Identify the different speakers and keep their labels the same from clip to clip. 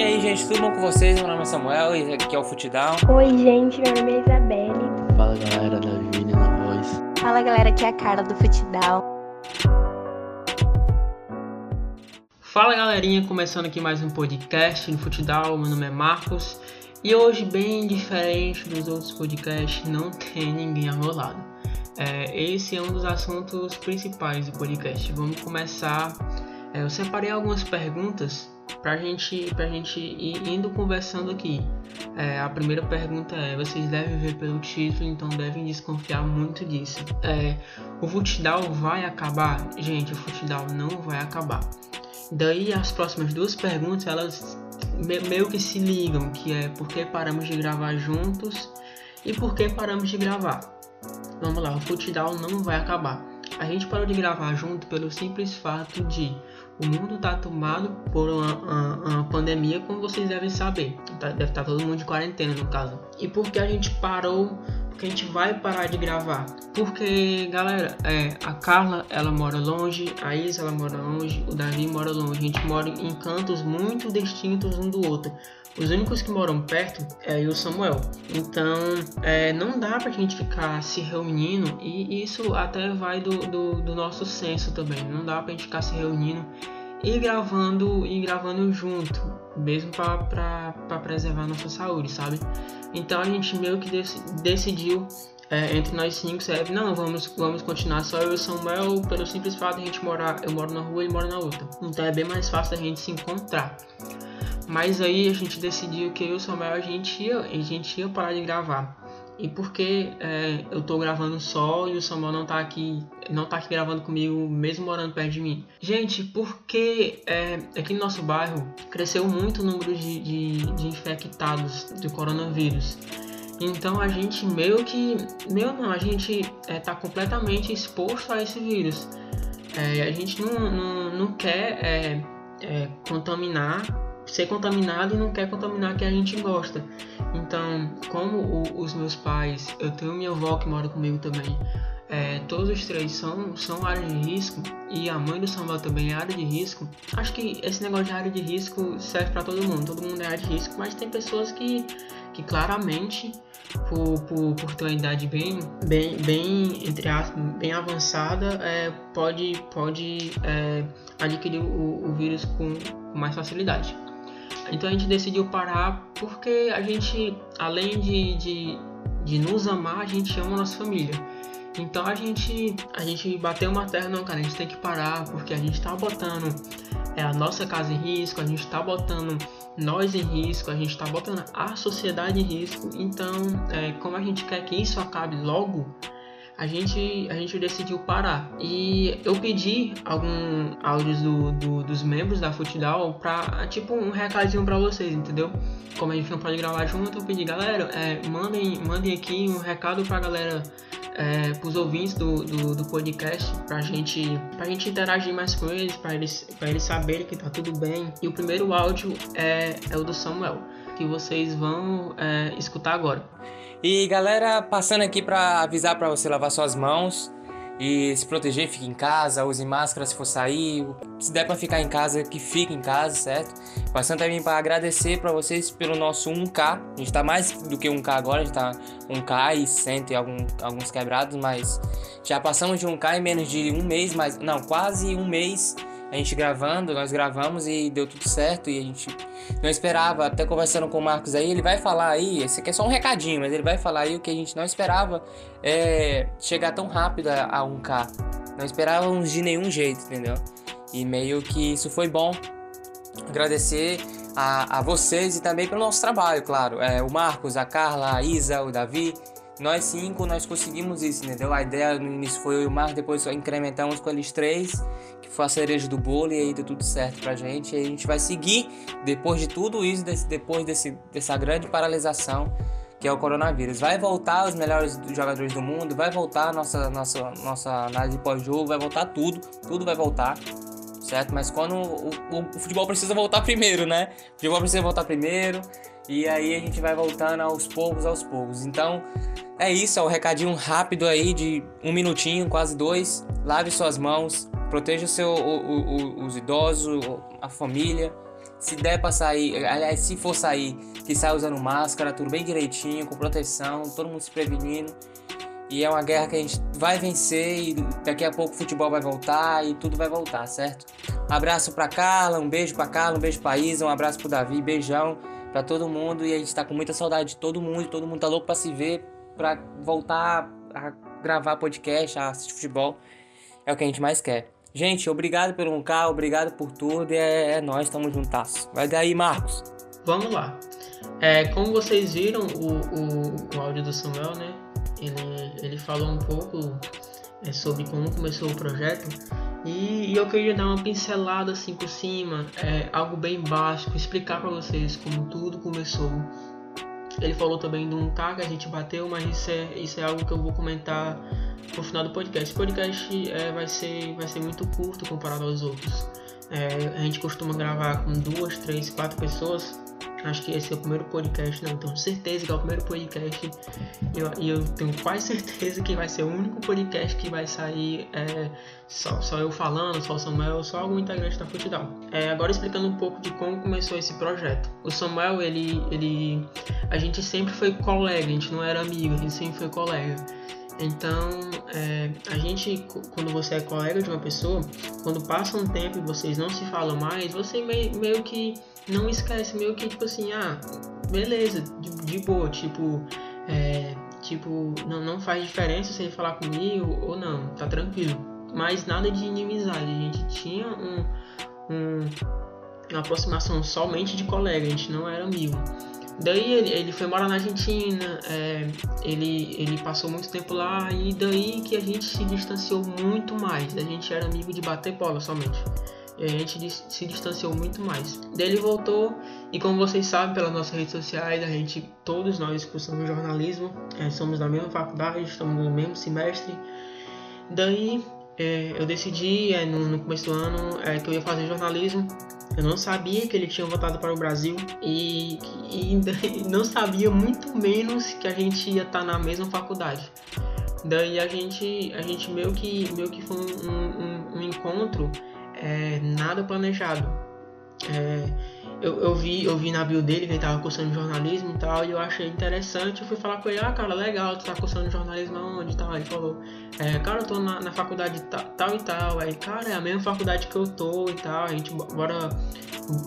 Speaker 1: E aí, gente, tudo bom com vocês? Meu nome é Samuel e aqui é o Futidão.
Speaker 2: Oi, gente, meu nome é Isabelle.
Speaker 3: Fala galera, da Vini na voz.
Speaker 2: Fala, galera, aqui é a Carla do Futidal.
Speaker 4: Fala galerinha, começando aqui mais um podcast no Futidal. Meu nome é Marcos e hoje, bem diferente dos outros podcasts, não tem ninguém ao meu lado. É, esse é um dos assuntos principais do podcast. Vamos começar. É, eu separei algumas perguntas pra gente, pra gente ir indo conversando aqui. É, a primeira pergunta é: vocês devem ver pelo título, então devem desconfiar muito disso. É, o Futidal vai acabar? Gente, o Futidal não vai acabar. Daí as próximas duas perguntas elas meio que se ligam, que é por que paramos de gravar juntos e por que paramos de gravar. Vamos lá, o Futidal não vai acabar. A gente parou de gravar junto pelo simples fato de o mundo tá tomado por uma, uma, uma pandemia, como vocês devem saber. Tá, deve estar tá todo mundo de quarentena no caso. E por que a gente parou que a gente vai parar de gravar. Porque, galera, é, a Carla, ela mora longe, a Isa, ela mora longe, o Davi mora longe. A gente mora em cantos muito distintos um do outro. Os únicos que moram perto é o Samuel. Então, é, não dá pra gente ficar se reunindo e isso até vai do, do, do nosso senso também. Não dá pra gente ficar se reunindo e gravando e gravando junto, mesmo para preservar nossa saúde, sabe? Então a gente meio que dec decidiu é, entre nós cinco, serve, não, vamos, vamos continuar só eu e o Samuel, pelo simples fato de a gente morar, eu moro na rua e ele mora na outra. Então é bem mais fácil a gente se encontrar. Mas aí a gente decidiu que eu e o Samuel a gente ia, a gente ia parar de gravar e porque é, eu tô gravando só e o Samuel não tá aqui, não tá aqui gravando comigo, mesmo morando perto de mim. Gente, porque é, aqui no nosso bairro cresceu muito o número de, de, de infectados do coronavírus. Então a gente meio que. Meu não, a gente é, tá completamente exposto a esse vírus. É, a gente não, não, não quer é, é contaminar ser contaminado e não quer contaminar quem a gente gosta. Então, como o, os meus pais, eu tenho minha avó que mora comigo também, é, todos os três são, são área de risco e a mãe do Samuel também é área de risco. Acho que esse negócio de área de risco serve para todo mundo, todo mundo é área de risco, mas tem pessoas que, que claramente, por, por, por ter uma idade bem, bem, bem entre aspas, bem avançada, é, pode, pode é, adquirir o, o vírus com mais facilidade. Então a gente decidiu parar porque a gente, além de, de, de nos amar, a gente ama a nossa família. Então a gente, a gente bateu uma terra, não, cara, a gente tem que parar porque a gente tá botando é, a nossa casa em risco, a gente tá botando nós em risco, a gente tá botando a sociedade em risco. Então, é, como a gente quer que isso acabe logo, a gente, a gente decidiu parar. E eu pedi alguns áudios do, do, dos membros da Futidal pra, tipo, um recadinho pra vocês, entendeu? Como a gente não pode gravar junto, eu pedi, galera, é, mandem, mandem aqui um recado pra galera, é, pros ouvintes do, do, do, podcast, pra gente, pra gente interagir mais com eles, pra eles, pra eles saberem que tá tudo bem. E o primeiro áudio é, é o do Samuel, que vocês vão é, escutar agora.
Speaker 1: E galera, passando aqui para avisar para você lavar suas mãos e se proteger, fique em casa, use máscara se for sair, se der para ficar em casa, que fique em casa, certo? Passando também para agradecer para vocês pelo nosso 1K. A gente tá mais do que 1K agora, a gente tá 1K e 100 e algum, alguns quebrados, mas já passamos de 1K em menos de um mês, mas não, quase um mês a gente gravando, nós gravamos e deu tudo certo e a gente não esperava, até conversando com o Marcos aí, ele vai falar aí, esse aqui é só um recadinho, mas ele vai falar aí o que a gente não esperava é chegar tão rápido a, a 1K. Não esperávamos de nenhum jeito, entendeu? E meio que isso foi bom. Agradecer a, a vocês e também pelo nosso trabalho, claro. É, o Marcos, a Carla, a Isa, o Davi, nós cinco, nós conseguimos isso, entendeu? A ideia no início foi eu e o Marcos, depois incrementamos com eles três, que foi a cereja do bolo, e aí deu tudo certo pra gente. E a gente vai seguir, depois de tudo isso, desse, depois desse, dessa grande paralisação que é o coronavírus. Vai voltar os melhores jogadores do mundo, vai voltar nossa, nossa, nossa análise pós-jogo, vai voltar tudo, tudo vai voltar certo? Mas quando o, o, o, futebol precisa voltar primeiro, né? O futebol precisa voltar primeiro e aí a gente vai voltando aos poucos, aos poucos. Então é isso, é o um recadinho rápido aí de um minutinho, quase dois. Lave suas mãos, proteja seu, o, os idosos, a família, Se der pra sair, aliás, se for sair, que saia usando máscara, tudo bem direitinho, com proteção, todo mundo se prevenindo. E é uma guerra que a gente vai vencer e daqui a pouco o futebol vai voltar e tudo vai voltar, certo? Abraço pra Carla, um beijo pra Carla, um beijo pra Isa, um abraço pro Davi, beijão pra todo mundo. E a gente tá com muita saudade de todo mundo, todo mundo tá louco pra se ver, pra voltar a gravar podcast, a assistir futebol. É o que a gente mais quer. Gente, obrigado pelo um carro, obrigado por tudo. E é, é nós, tamo juntas. Vai daí, Marcos.
Speaker 4: Vamos lá. É, como vocês viram o, o, o áudio do Samuel, né? Ele, ele falou um pouco é, sobre como começou o projeto e, e, eu queria dar uma pincelada assim por cima, é, algo bem básico, explicar para vocês como tudo começou. Ele falou também de um K que a gente bateu, mas isso é, isso é algo que eu vou comentar no final do podcast. O podcast é, vai, ser, vai ser muito curto comparado aos outros. É, a gente costuma gravar com duas, três, quatro pessoas Acho que esse é o primeiro podcast, não, tenho certeza que é o primeiro podcast. E eu, eu, tenho quase certeza que vai ser o único podcast que vai sair é, só, só eu falando, só o Samuel, só algum integrante da Futidal. É, agora explicando um pouco de como começou esse projeto. O Samuel, ele, ele. A gente sempre foi colega, a gente não era amigo, a gente sempre foi colega. Então, é, a gente, quando você é colega de uma pessoa, quando passa um tempo e vocês não se falam mais, você meio, meio que não esquece, meio que tipo assim, ah, beleza, de, de boa, tipo, é, tipo, não, não faz diferença se ele falar comigo ou não, tá tranquilo. Mas nada de inimizade, a gente tinha um, um, uma aproximação somente de colega, a gente não era amigo. Daí ele, ele foi morar na Argentina, é, ele, ele passou muito tempo lá e daí que a gente se distanciou muito mais. A gente era amigo de bater bola somente. E a gente se distanciou muito mais. Daí ele voltou e como vocês sabem pelas nossas redes sociais, a gente, todos nós cursamos jornalismo, é, somos da mesma faculdade, estamos no mesmo semestre. Daí é, eu decidi é, no, no, começo do ano é, que eu ia fazer jornalismo eu não sabia que ele tinha voltado para o Brasil e, e não sabia muito menos que a gente ia estar tá na mesma faculdade. Daí a gente, a gente meio que, meio que foi um, um, um encontro é, nada planejado. É, eu, eu, vi, eu vi na bio dele que ele tava cursando jornalismo e tal, e eu achei interessante. Eu fui falar com ele, ah, cara, legal, tu tá cursando jornalismo aonde e tal. Ele falou, é, cara, eu tô na, na faculdade tal, e tal. Aí, cara, é a mesma faculdade que eu tô e tal. A gente, bora,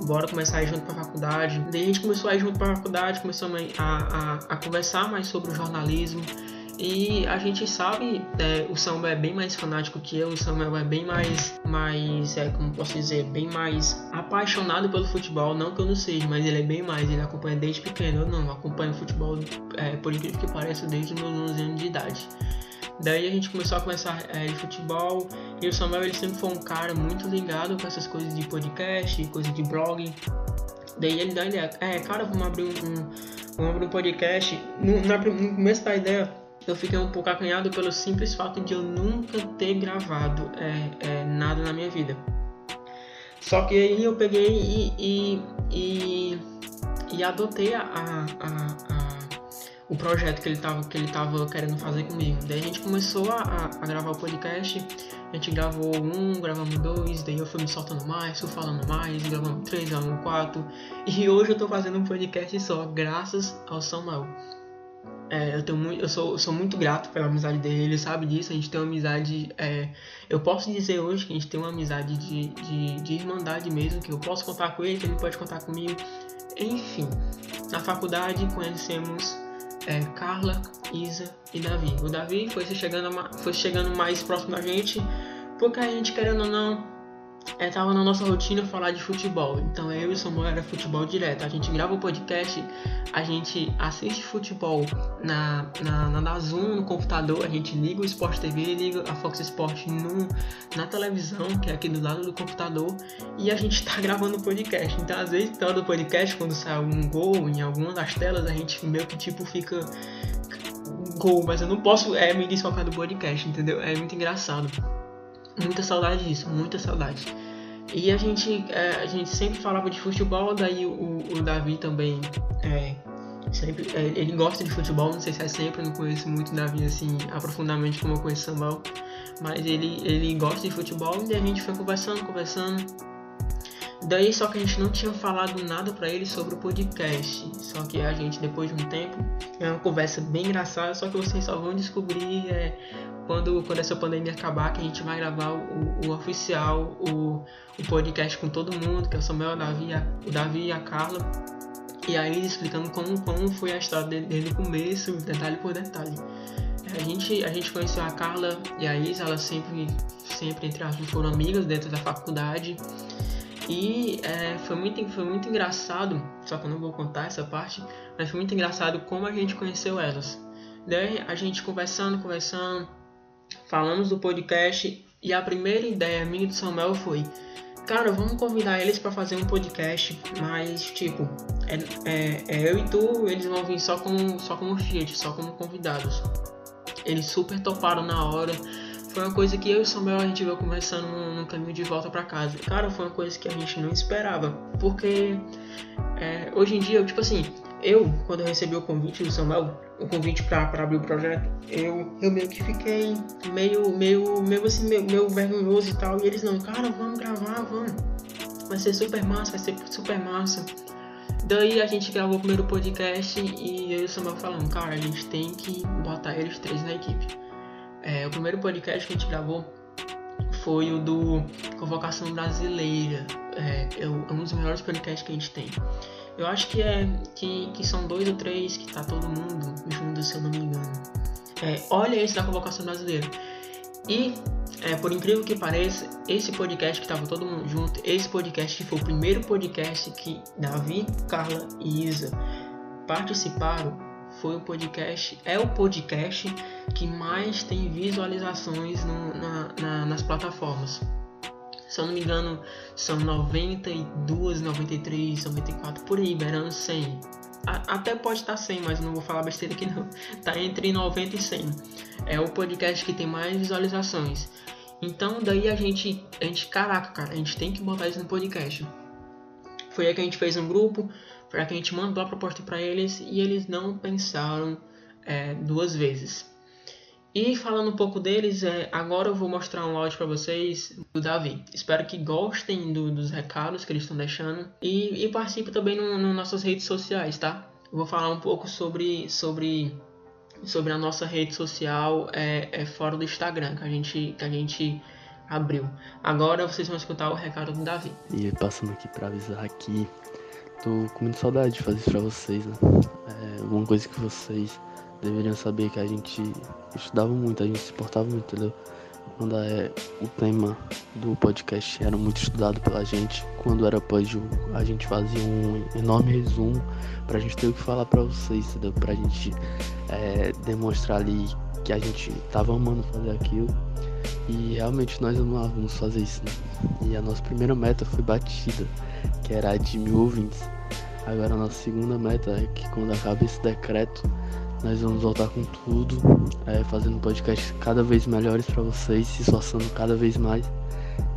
Speaker 4: bora começar a ir junto pra faculdade. Daí a gente começou a ir junto pra faculdade, começou a, a, a conversar mais sobre o jornalismo. E a gente sabe, é, o Samuel é bem mais fanático que eu, o Samuel é bem mais, mais é, como posso dizer, bem mais apaixonado pelo futebol. Não que eu não seja, mas ele é bem mais, ele acompanha desde pequeno. Eu não, acompanho futebol, é, por incrível que pareça, desde meus 11 anos de idade. Daí a gente começou a conversar é, de futebol e o Samuel ele sempre foi um cara muito ligado com essas coisas de podcast, coisas de blog. Daí ele dá a ideia, é, cara, vamos abrir um, um, vamos abrir um podcast. No, no começo da ideia, eu fiquei um pouco acanhado pelo simples fato de eu nunca ter gravado é, é, nada na minha vida. Só que aí eu peguei e, e, e, e adotei a, a, a, o projeto que ele estava que querendo fazer comigo. Daí a gente começou a, gravar o podcast. A gente gravou um, gravamos dois, daí eu fui me soltando mais, fui falando mais, gravamos três, gravamos quatro. E hoje eu tô fazendo um podcast só, graças ao Samuel. É, eu, tenho muito, eu, sou, sou muito grato pela amizade dele, ele sabe disso, a gente tem uma amizade. É, eu posso dizer hoje que a gente tem uma amizade de, de, de irmandade mesmo, que eu posso contar com ele, que ele pode contar comigo. Enfim, na faculdade conhecemos é, Carla, Isa e Davi. O Davi foi chegando, foi chegando mais próximo da gente, porque a gente, querendo ou não, é, tava na nossa rotina falar de futebol. Então eu e o Samuel era futebol direto. A gente grava o podcast, a gente assiste futebol na, na, na Dazum, no computador, a gente liga o Sport TV, liga a Fox Sport no, na televisão, que é aqui do lado do computador, e a gente tá gravando o podcast. Então às vezes todo podcast, quando sai algum gol em alguma das telas, a gente meio que tipo fica gol, mas eu não posso é, me desfocar do podcast, entendeu? É muito engraçado. Muita saudade disso, muita saudade. E a gente, é, a gente sempre falava de futebol, daí o, o Davi também é, sempre, é, ele gosta de futebol, não sei se é sempre, não conheço muito o Davi assim aprofundadamente como eu conheço o Samuel, mas ele, ele gosta de futebol e a gente foi conversando, conversando. Daí só que a gente não tinha falado nada para ele sobre o podcast. Só que a gente depois de um tempo, é uma conversa bem engraçada, só que vocês só vão descobrir é, quando, quando essa pandemia acabar, que a gente vai gravar o, o oficial, o, o podcast com todo mundo, que é o Samuel, o Davi, a, o Davi e a Carla. E aí explicando como, como foi a história dele desde o começo, detalhe por detalhe. A gente, a gente conheceu a Carla e a Isa, elas sempre, sempre entre aspas, foram amigas dentro da faculdade. E é, foi, muito, foi muito engraçado, só que eu não vou contar essa parte, mas foi muito engraçado como a gente conheceu elas. Daí a gente conversando, conversando, falamos do podcast e a primeira ideia minha do Samuel foi: Cara, vamos convidar eles para fazer um podcast, mas tipo, é, é, é, eu e tu, eles vão vir só como, só como feat, só como convidados. Eles super toparam na hora foi uma coisa que eu e o Samuel a gente veio conversando no, no caminho de volta para casa. Cara, foi uma coisa que a gente não esperava, porque é, hoje em dia, tipo assim, eu, quando eu recebi o convite do Samuel, o convite para abrir o projeto, eu, eu meio que fiquei meio, meio, meio assim, meio, meio vergonhoso e tal. E eles não, cara, vamos gravar, vamos. Vai ser super massa, vai ser super massa. Daí a gente gravou o primeiro podcast e eu e o Samuel falando, cara, a gente tem que botar eles três na equipe. É, o primeiro podcast que a gente gravou foi o do Convocação Brasileira. É, é, um dos melhores podcasts que a gente tem. Eu acho que é que, que são dois ou três que tá todo mundo junto, se eu não me engano. É, olha esse da Convocação Brasileira. E, é, por incrível que pareça, esse podcast que tava todo mundo junto, esse podcast foi o primeiro podcast que Davi, Carla e Isa participaram foi o podcast, é o podcast que mais tem visualizações no, na, na, nas plataformas. Se eu não me engano, são 92, 93, 94, por aí, beirando 100. A, até pode estar 100, mas não vou falar besteira aqui não. Tá entre 90 e 100. É o podcast que tem mais visualizações. Então daí a gente, a gente, caraca, cara, a gente tem que botar isso no podcast. Foi aí que a gente fez um grupo, para que a gente mandou a proposta para eles e eles não pensaram é, duas vezes. E falando um pouco deles, é, agora eu vou mostrar um áudio para vocês do Davi. Espero que gostem do, dos recados que eles estão deixando e, e participem também nas no nossas redes sociais, tá? Eu vou falar um pouco sobre, sobre, sobre a nossa rede social é, é fora do Instagram, que a gente, que a gente abriu. Agora vocês vão escutar o recado do Davi.
Speaker 3: E passando aqui para avisar aqui Tô com muita saudade de fazer isso pra vocês, né? É uma coisa que vocês deveriam saber que a gente estudava muito, a gente se portava muito, entendeu? Quando é, o tema do podcast era muito estudado pela gente, quando era pós a gente fazia um enorme resumo pra gente ter o que falar pra vocês, entendeu? Pra gente é, demonstrar ali que a gente tava amando fazer aquilo. E realmente nós amávamos fazer isso, né? E a nossa primeira meta foi batida, que era a de mil ouvintes. Agora a nossa segunda meta é que quando acabar esse decreto, nós vamos voltar com tudo, é, fazendo podcasts cada vez melhores para vocês, se esforçando cada vez mais.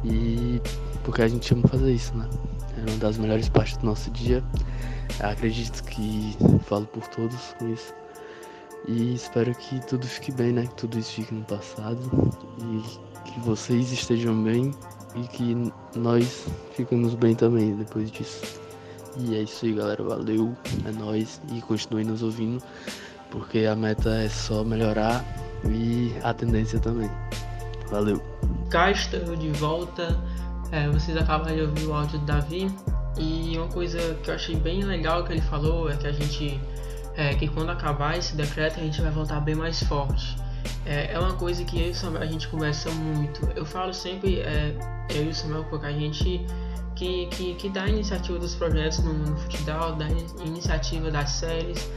Speaker 3: E porque a gente ama fazer isso, né? É uma das melhores partes do nosso dia. acredito que falo por todos com isso. E espero que tudo fique bem, né? Que tudo isso fique no passado e que vocês estejam bem e que nós ficamos bem também depois disso. E é isso aí, galera. Valeu, é nóis e continue nos ouvindo, porque a meta é só melhorar e a tendência também. Valeu.
Speaker 4: Cá estou de volta. É, vocês acabaram de ouvir o áudio do Davi. E uma coisa que eu achei bem legal que ele falou é que a gente. É, que quando acabar esse decreto a gente vai voltar bem mais forte. É, é uma coisa que eu e o Samuel a gente conversa muito. Eu falo sempre, é, eu e o Samuel, porque a gente que, que, que dá a iniciativa dos projetos no, no futebol, dá a iniciativa das séries.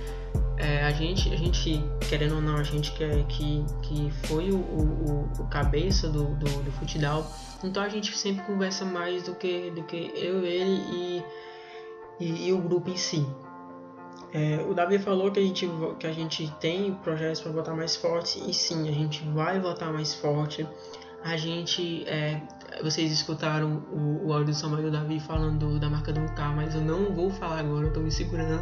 Speaker 4: É, a, gente, a gente, querendo ou não, a gente quer que, que foi o, o, o cabeça do, do, do futebol, então a gente sempre conversa mais do que, do que eu, ele e, e, e o grupo em si. É, o Davi falou que a gente, que a gente tem projetos para votar mais forte, e sim, a gente vai votar mais forte. A gente é, vocês escutaram o, o áudio do Samuel e Davi falando da marca do carro, mas eu não vou falar agora, eu tô me segurando.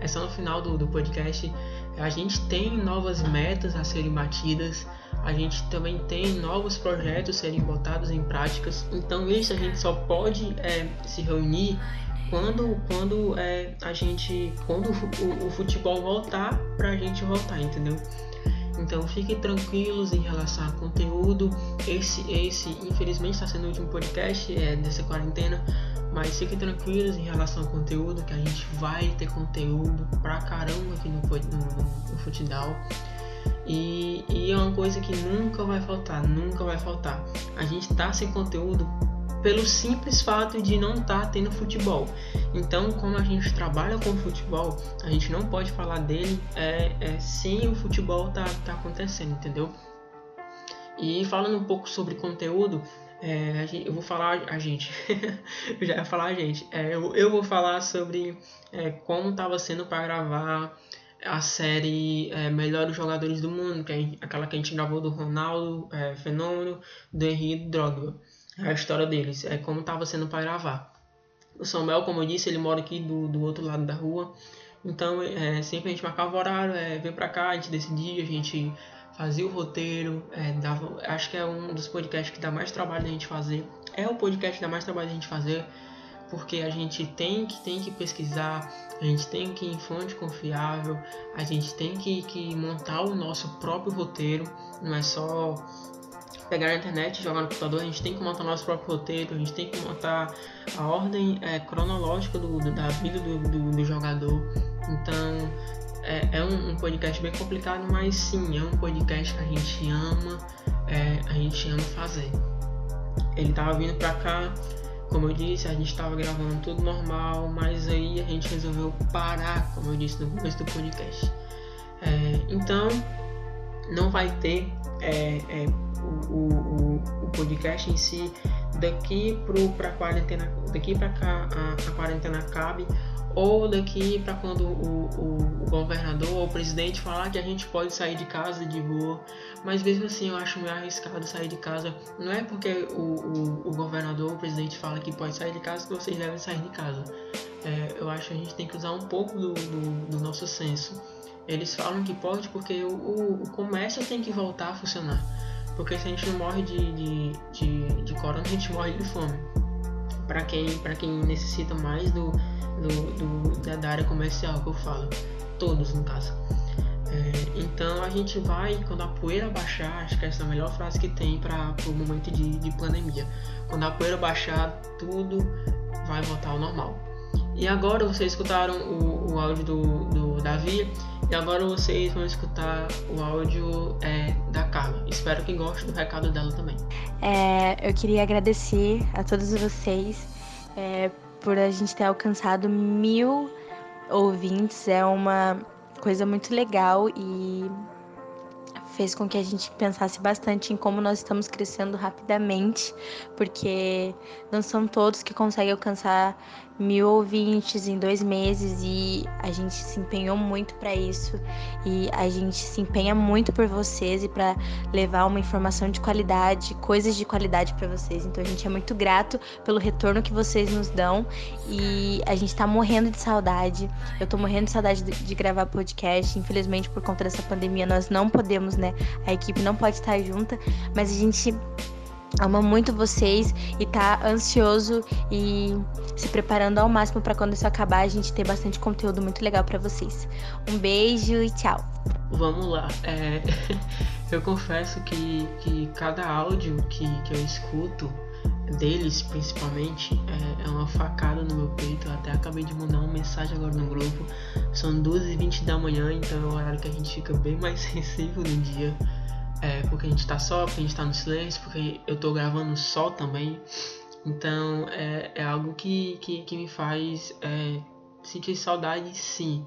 Speaker 4: é só no final do, do podcast. A gente tem novas metas a serem batidas, a gente também tem novos projetos serem botados em práticas. Então isso a gente só pode é, se reunir quando, quando é, a gente, quando o, o futebol voltar, pra gente voltar, entendeu? Então fiquem tranquilos em relação ao conteúdo. Esse, esse infelizmente está sendo o último podcast é, dessa quarentena, mas fiquem tranquilos em relação ao conteúdo, que a gente vai ter conteúdo pra caramba aqui no, no, no. E, e, é uma coisa que nunca vai faltar, nunca vai faltar. A gente tá sem conteúdo pelo simples fato de não estar tá tendo futebol. Então, como a gente trabalha com futebol, a gente não pode falar dele é, é, sem o futebol tá, tá acontecendo, entendeu? E falando um pouco sobre conteúdo, é, eu vou falar a gente, eu já ia falar a gente, é, eu, eu, vou falar sobre é, como estava sendo para gravar a série é, Melhores Jogadores do Mundo, que é aquela que a gente gravou do Ronaldo, é, Fenômeno, do Henrique Drogba a história deles, é como estava sendo para gravar. O Samuel, como eu disse, ele mora aqui do, do outro lado da rua, então é, sempre a gente marcava o horário, é, vem para cá, a gente decidia, a gente fazia o roteiro, é, dava, acho que é um dos podcasts que dá mais trabalho da gente fazer, é o podcast que dá mais trabalho da gente fazer, porque a gente tem que, tem que pesquisar, a gente tem que ir em fonte confiável, a gente tem que, que montar o nosso próprio roteiro, não é só pegar a internet jogar no computador, a gente tem que montar nosso próprio roteiro, a gente tem que montar a ordem é, cronológica do, do, da vida do, do, do jogador. Então é, é um, um, podcast bem complicado, mas sim, é um podcast que a gente ama, é, a gente ama fazer. Ele tava vindo pra cá, como eu disse, a gente estava gravando tudo normal, mas aí a gente resolveu parar, como eu disse no começo do podcast. É, então, não vai ter é, é, o, o, o, podcast em si daqui para quarentena daqui para cá a, a, quarentena acabe ou daqui para quando o, o, o, governador ou o presidente falar que a gente pode sair de casa de boa. Mas mesmo assim eu acho meio arriscado sair de casa. Não é porque o, o, governador ou o presidente fala que pode sair de casa que vocês devem sair de casa. É, eu acho que a gente tem que usar um pouco do, do, do nosso senso. Eles falam que pode porque o, o, o, comércio tem que voltar a funcionar. Porque se a gente morre de, de, de, de corona, a gente morre de fome. Para quem, quem necessita mais do, do, do, da área comercial que eu falo. Todos, no caso. É, então a gente vai, quando a poeira baixar, acho que essa é a melhor frase que tem para o momento de, de pandemia. Quando a poeira baixar, tudo vai voltar ao normal. E agora vocês escutaram o, o áudio do, do Davi e agora vocês vão escutar o áudio é, da Carla. Espero que gostem do recado dela também.
Speaker 5: É, eu queria agradecer a todos vocês é, por a gente ter alcançado mil ouvintes. É uma coisa muito legal e fez com que a gente pensasse bastante em como nós estamos crescendo rapidamente, porque não são todos que conseguem alcançar mil ouvintes em dois meses e a gente se empenhou muito para isso e a gente se empenha muito por vocês e para levar uma informação de qualidade, coisas de qualidade para vocês. Então a gente é muito grato pelo retorno que vocês nos dão e a gente tá morrendo de saudade. Eu tô morrendo de saudade de, de gravar podcast. Infelizmente por conta dessa pandemia nós não podemos, né? A equipe não pode estar junta, mas a gente ama muito vocês e tá ansioso e se preparando ao máximo para quando isso acabar a gente ter bastante conteúdo muito legal para vocês. Um beijo e tchau.
Speaker 4: Vamos lá. É, eu confesso que, que cada áudio que, que eu escuto deles principalmente é, é, uma facada no meu peito. Eu até acabei de mandar uma mensagem agora no grupo. São 2h20 da manhã, então é o horário que a gente fica bem mais sensível no dia é, porque a gente tá só, porque a gente tá no silêncio, porque eu tô gravando só também. Então é, é algo que, que, que me faz é, sentir saudade, sim.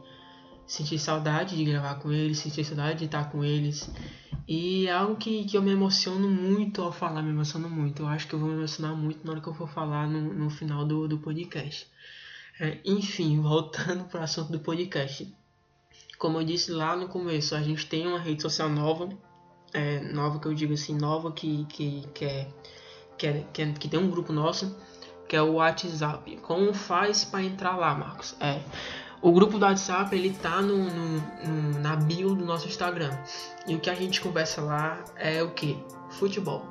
Speaker 4: Sentir saudade de gravar com eles, sentir saudade de estar com eles. E é algo que, que eu me emociono muito ao falar, me emociono muito. Eu acho que eu vou me emocionar muito na hora que eu for falar no, no final do, do podcast. É, enfim, voltando para o assunto do podcast. Como eu disse lá no começo, a gente tem uma rede social nova é, nova que eu digo assim, nova que, que, que, é, que, é, que, é, que tem um grupo nosso, que é o WhatsApp. Como faz para entrar lá, Marcos? É, O grupo do WhatsApp ele tá no, no, no, na bio do nosso Instagram. E o que a gente conversa lá é o que? Futebol.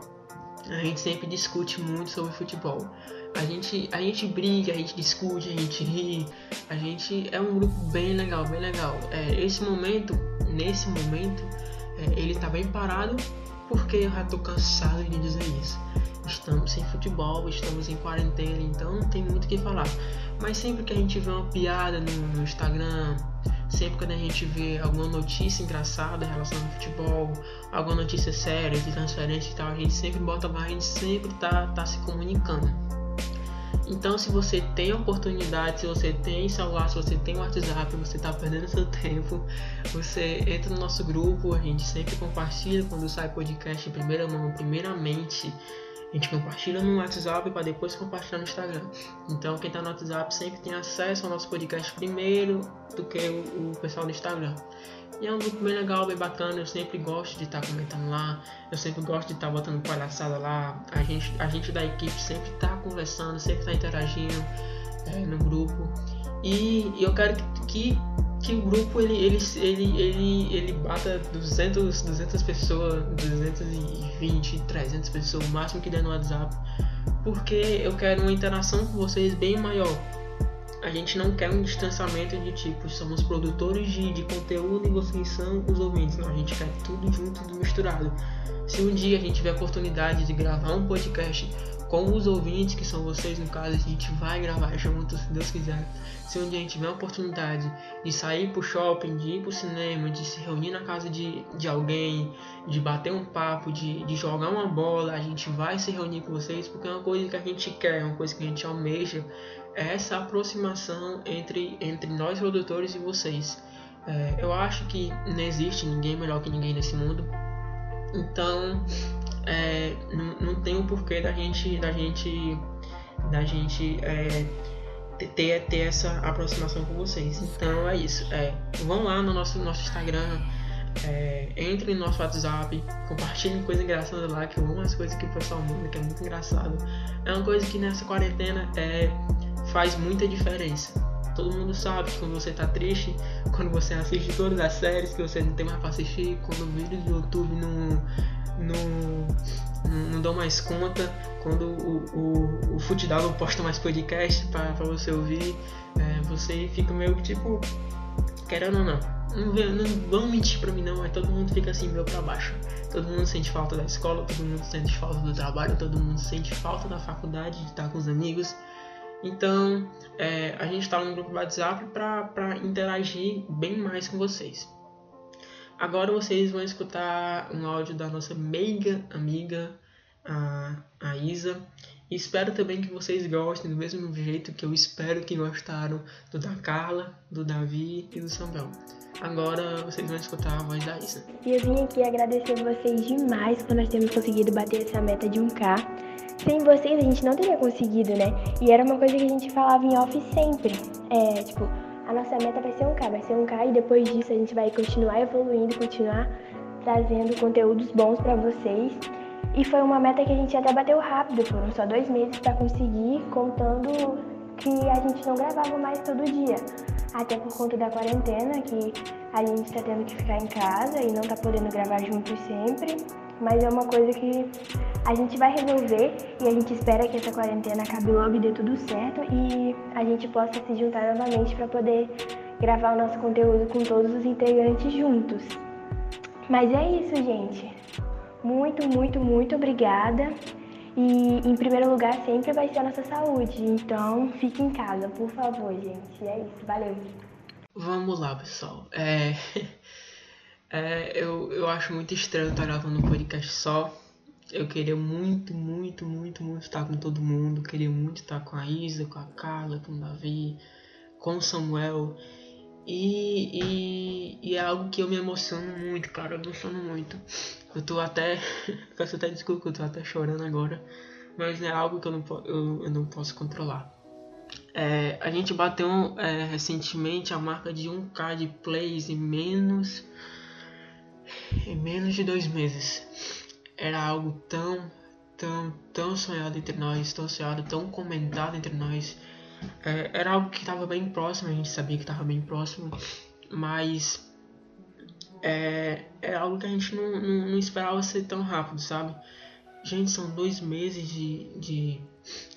Speaker 4: A gente sempre discute muito sobre futebol. A gente, a gente briga, a gente discute, a gente ri. A gente é um grupo bem legal, bem legal. É, esse momento, nesse momento, é, ele tá bem parado porque eu já tô cansado de dizer isso. Estamos sem futebol, estamos em quarentena, então não tem muito o que falar. Mas sempre que a gente vê uma piada no, no Instagram, sempre quando a gente vê alguma notícia engraçada relacionada ao futebol, alguma notícia séria de transferência e tal, a gente sempre bota lá, a gente sempre tá, tá se comunicando. Então, se você tem oportunidade, se você tem celular, se você tem WhatsApp, você está perdendo seu tempo, você entra no nosso grupo, a gente sempre compartilha quando sai podcast em primeira mão, primeiramente. A gente compartilha no WhatsApp para depois compartilhar no Instagram. Então, quem está no WhatsApp sempre tem acesso ao nosso podcast primeiro do que o, o pessoal do Instagram. E é um grupo bem legal, bem bacana. Eu sempre gosto de estar tá comentando lá. Eu sempre gosto de estar tá botando palhaçada lá. A gente, a gente da equipe sempre está conversando, sempre está interagindo é, no grupo. E, e eu quero que, que o grupo ele, ele, ele, ele, ele bata 200, 200 pessoas, 220, 300 pessoas, o máximo que der no WhatsApp. Porque eu quero uma interação com vocês bem maior a gente não quer um distanciamento de tipo, somos produtores de, de conteúdo e vocês são os ouvintes. Não, a gente quer tudo junto, tudo misturado. Se um dia a gente tiver a oportunidade de gravar um podcast com os ouvintes, que são vocês no caso, a gente vai gravar junto, se Deus quiser. Se um dia a gente tiver a oportunidade de sair pro shopping, de ir pro cinema, de se reunir na casa de, de alguém, de bater um papo, de, de jogar uma bola, a gente vai se reunir com vocês, porque é uma coisa que a gente quer, é uma coisa que a gente almeja, essa aproximação entre, entre nós produtores e vocês. É, eu acho que não existe ninguém melhor que ninguém nesse mundo. Então, é, não, não tem o porquê da gente, da gente, da gente é, ter, ter essa aproximação com vocês. Então é isso. É, vão lá no nosso, nosso Instagram, é, entre no nosso WhatsApp, compartilhem coisa engraçada lá, que eu amo as coisas que o pessoal manda, que é muito engraçado. É uma coisa que nessa quarentena é faz muita diferença. Todo mundo sabe quando você tá triste, quando você assiste todas as séries que você não tem mais pra assistir, quando o vídeo do YouTube não, não, não dão mais conta, quando o, o, o Futidal não posta mais podcast pra, pra você ouvir, é, você fica meio tipo, querendo ou não. Não, não vão mentir pra mim não, mas todo mundo fica assim meio pra baixo. Todo mundo sente falta da escola, todo mundo sente falta do trabalho, todo mundo sente falta da faculdade, de estar com os amigos. Então, é, a gente está no grupo do WhatsApp para interagir bem mais com vocês. Agora vocês vão escutar um áudio da nossa meiga amiga, a, a Isa. E espero também que vocês gostem do mesmo jeito que eu espero que gostaram do da Carla, do Davi e do Samuel. Agora vocês vão escutar a voz da Isa.
Speaker 2: E eu vim aqui agradecer vocês demais por nós termos conseguido bater essa meta de 1K sem vocês a gente não teria conseguido, né? E era uma coisa que a gente falava em off sempre. É, tipo, a nossa meta vai ser um K, vai ser um K e depois disso a gente vai continuar evoluindo, continuar trazendo conteúdos bons para vocês. E foi uma meta que a gente até bateu rápido, foram só dois meses para conseguir, contando que a gente não gravava mais todo dia. Até por conta da quarentena, que a gente está tendo que ficar em casa e não tá podendo gravar juntos sempre mas é uma coisa que a gente vai resolver e a gente espera que essa quarentena acabe logo e dê tudo certo e a gente possa se juntar novamente para poder gravar o nosso conteúdo com todos os integrantes juntos. Mas é isso, gente. Muito, muito, muito obrigada. E em primeiro lugar sempre vai ser a nossa saúde. Então fique em casa, por favor, gente. É isso. Valeu.
Speaker 4: Vamos lá, pessoal. É. É, eu, eu acho muito estranho estar gravando um podcast só. Eu queria muito, muito, muito, muito estar com todo mundo. Queria muito estar com a Isa, com a Carla, com o Davi, com o Samuel. E, e, e, é algo que eu me emociono muito, cara. Eu me emociono muito. Eu tô até. Peço até desculpa, eu tô até chorando agora. Mas é algo que eu não, eu, eu não posso controlar. É, a gente bateu é, recentemente a marca de 1k de plays e menos em menos de dois meses. Era algo tão, tão, tão sonhado entre nós, tão sonhado, tão comentado entre nós. É, era algo que estava bem próximo, a gente sabia que estava bem próximo, mas é, é algo que a gente não, não, não, esperava ser tão rápido, sabe? Gente, são dois meses de, de,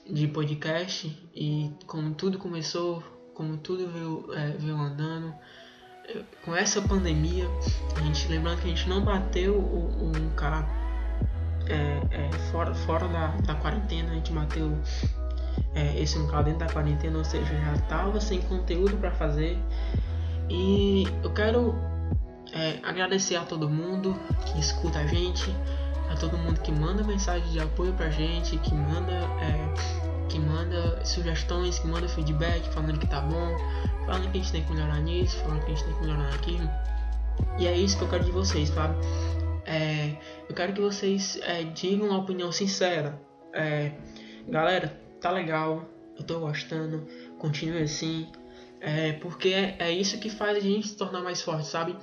Speaker 4: de podcast e como tudo começou, como tudo veio, é, veio andando, com essa pandemia, a gente lembrando que a gente não bateu o, o 1K é, é, fora, fora da, da quarentena, a gente bateu é, esse 1K dentro da quarentena, ou seja, já estava sem conteúdo para fazer. E eu quero é, agradecer a todo mundo que escuta a gente, a todo mundo que manda mensagem de apoio pra gente, que manda, é, que manda sugestões, que manda feedback falando que tá bom, falando que a gente tem que melhorar nisso, falando que a gente tem que melhorar naquilo. E é isso que eu quero de vocês, sabe? É, eu quero que vocês é, digam uma opinião sincera. É, galera, tá legal, eu tô gostando, continue assim. É, porque é, isso que faz a gente se tornar mais forte, sabe?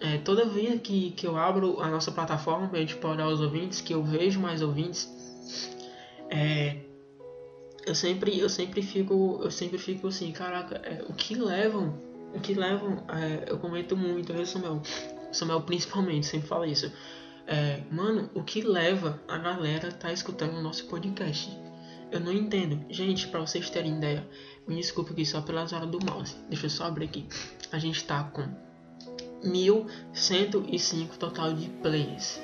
Speaker 4: É, toda vez que, que eu abro a nossa plataforma para a gente olhar os ouvintes, que eu vejo mais ouvintes, é, eu sempre eu sempre fico eu sempre fico assim, caraca, é, o que levam, o que levam, é, eu comento muito, eu Samuel, Samuel principalmente sempre fala isso. É, mano, o que leva a galera tá escutando o nosso podcast? Eu não entendo. Gente, para vocês terem ideia, me desculpe aqui só pelas horas do mouse. Deixa eu só abrir aqui. A gente tá com 1105 total de plays.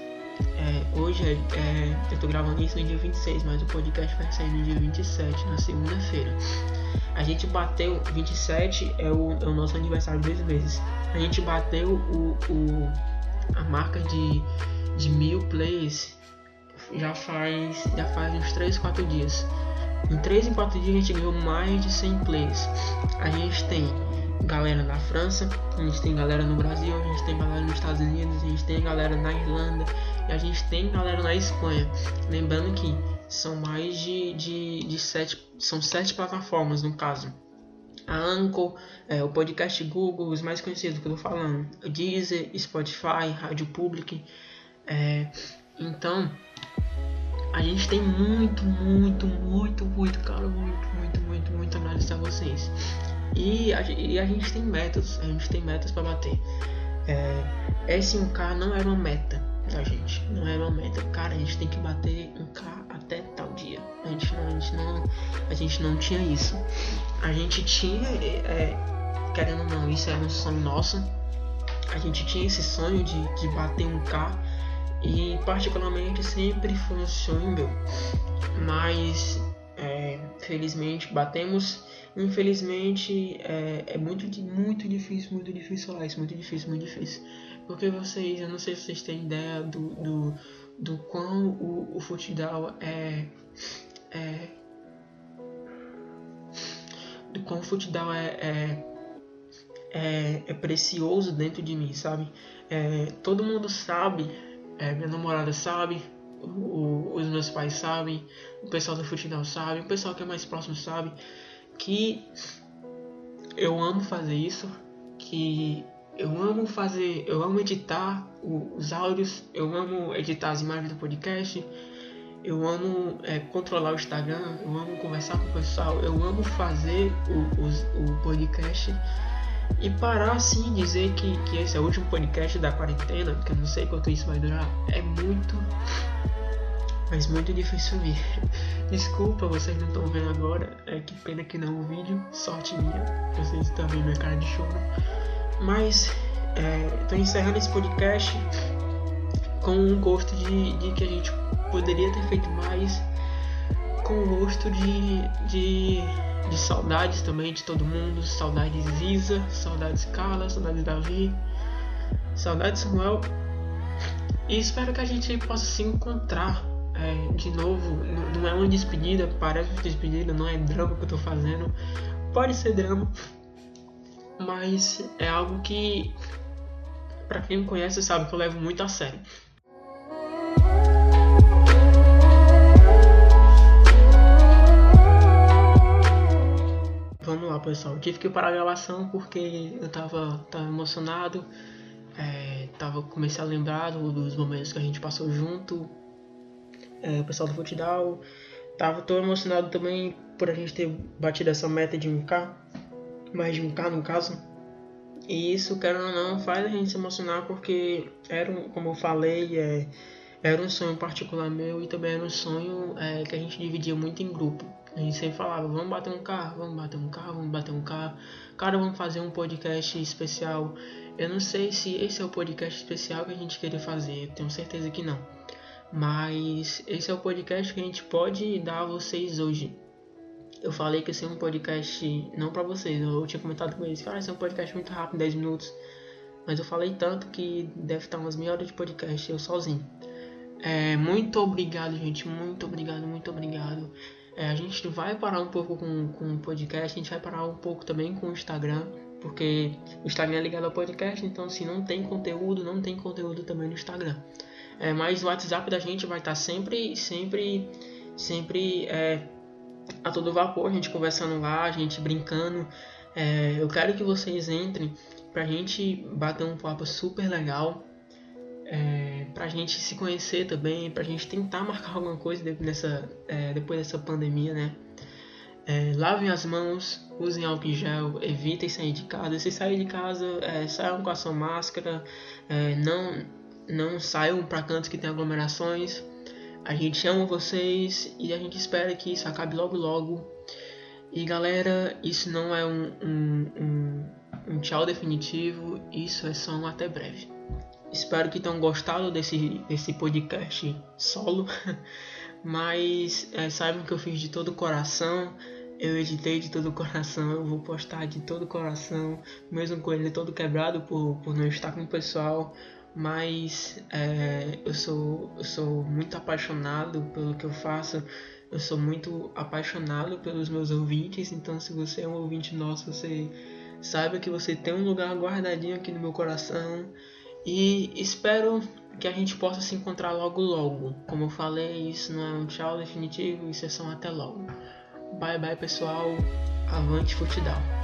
Speaker 4: É, hoje é, é, eu tô gravando isso no dia 26, mas o podcast vai sair no dia 27, na segunda-feira. A gente bateu 27 é o, é o nosso aniversário dois meses. A gente bateu o, o, a marca de, de mil plays já faz já faz uns 3, 4 dias. Em 3 em 4 dias a gente ganhou mais de 100 plays. A gente tem galera na França, a gente tem galera no Brasil, a gente tem galera nos Estados Unidos, a gente tem galera na Irlanda e a gente tem galera na Espanha. Lembrando que são mais de, de, de sete, são sete plataformas no caso. A Anchor, é, o podcast Google, os mais conhecidos que eu tô falando, o Deezer, Spotify, Rádio Public. É, então, a gente tem muito, muito, muito, muito, cara, muito, muito, muito, muito a agradecer a vocês. E a, e a gente tem metas, a gente tem metas para bater. É, S1K não era uma meta da gente, não era uma meta. Cara, a gente tem que bater um K até tal dia. A gente não, a gente não, a gente não tinha isso. A gente tinha, é, querendo ou não, isso era um sonho nosso. A gente tinha esse sonho de, de bater um K e particularmente sempre foi um sonho meu. Mas é, felizmente batemos Infelizmente é, é muito, muito difícil, muito difícil falar isso, muito difícil, muito difícil. Porque vocês, eu não sei se vocês têm ideia do, do, do quão o, o futebol é, é. Do quão o futebol é, é, é, é precioso dentro de mim, sabe? É, todo mundo sabe, é, minha namorada sabe, o, os meus pais sabem, o pessoal do futebol sabe, o pessoal que é mais próximo sabe que eu amo fazer isso, que eu amo fazer, eu amo editar os áudios, eu amo editar as imagens do podcast, eu amo é, controlar o Instagram, eu amo conversar com o pessoal, eu amo fazer o, o, podcast. E parar assim dizer que, que esse é o último podcast da quarentena, porque eu não sei quanto isso vai durar, é muito mas muito difícil vir. Desculpa, vocês não estão vendo agora, é que pena que não o vídeo, sorte minha, vocês estão vendo minha cara de choro. Mas é, encerrando esse podcast com um gosto de, de, que a gente poderia ter feito mais, com o gosto de, de, de saudades também de todo mundo, saudades Isa, saudades Carla, saudades Davi, saudades Samuel. E espero que a gente possa se encontrar é, de novo, não é uma despedida, parece uma despedida, não é drama que eu tô fazendo. Pode ser drama, mas é algo que, para quem me conhece, sabe que eu levo muito a sério. Vamos lá, pessoal. Eu tive que parar a gravação porque eu tava, tava emocionado. É, tava, comecei a lembrar dos momentos que a gente passou junto, é, o pessoal do futebol. Tava tão emocionado também por a gente ter batido essa meta de 1k, mais de 1k no caso. E isso, querendo ou não, faz a gente se emocionar porque era, um, como eu falei, é, era um sonho particular meu e também era um sonho é, que a gente dividia muito em grupo. A gente sempre falava, vamos bater um carro, vamos bater um carro, vamos bater um carro. Cara, vamos fazer um podcast especial. Eu não sei se esse é o podcast especial que a gente queria fazer, tenho certeza que não. Mas esse é o podcast que a gente pode dar a vocês hoje. Eu falei que esse é um podcast não para vocês, eu tinha comentado com eles, cara, esse é um podcast muito rápido, 10 minutos. Mas eu falei tanto que deve estar umas meia hora de podcast eu sozinho. É, muito obrigado, gente. Muito obrigado, muito obrigado. É, a gente vai parar um pouco com, com o podcast, a gente vai parar um pouco também com o Instagram, porque o Instagram é ligado ao podcast, então se não tem conteúdo, não tem conteúdo também no Instagram. É, mas o WhatsApp da gente vai estar sempre, sempre, sempre é, a todo vapor, a gente conversando lá, a gente brincando. É, eu quero que vocês entrem pra gente bater um papo super legal, é, pra gente se conhecer também, pra gente tentar marcar alguma coisa depois dessa, é, depois dessa pandemia, né? É, lavem as mãos, usem álcool em gel, evitem sair de casa. Se sair de casa, é, saiam com a sua máscara, é, não não saiam para cantos que tem aglomerações. A gente ama vocês e a gente espera que isso acabe logo logo. E galera, isso não é um, um, um, um tchau definitivo, isso é só um até breve. Espero que tenham gostado desse, desse podcast solo, mas é, saibam que eu fiz de todo o coração, eu editei de todo o coração, eu vou postar de todo o coração, mesmo com ele todo quebrado por, por não estar com o pessoal mas é, eu, sou, eu sou muito apaixonado pelo que eu faço, eu sou muito apaixonado pelos meus ouvintes, então se você é um ouvinte nosso, você saiba que você tem um lugar guardadinho aqui no meu coração e espero que a gente possa se encontrar logo logo. Como eu falei, isso não é um tchau definitivo, isso é só um até logo. Bye bye pessoal, avante futebol.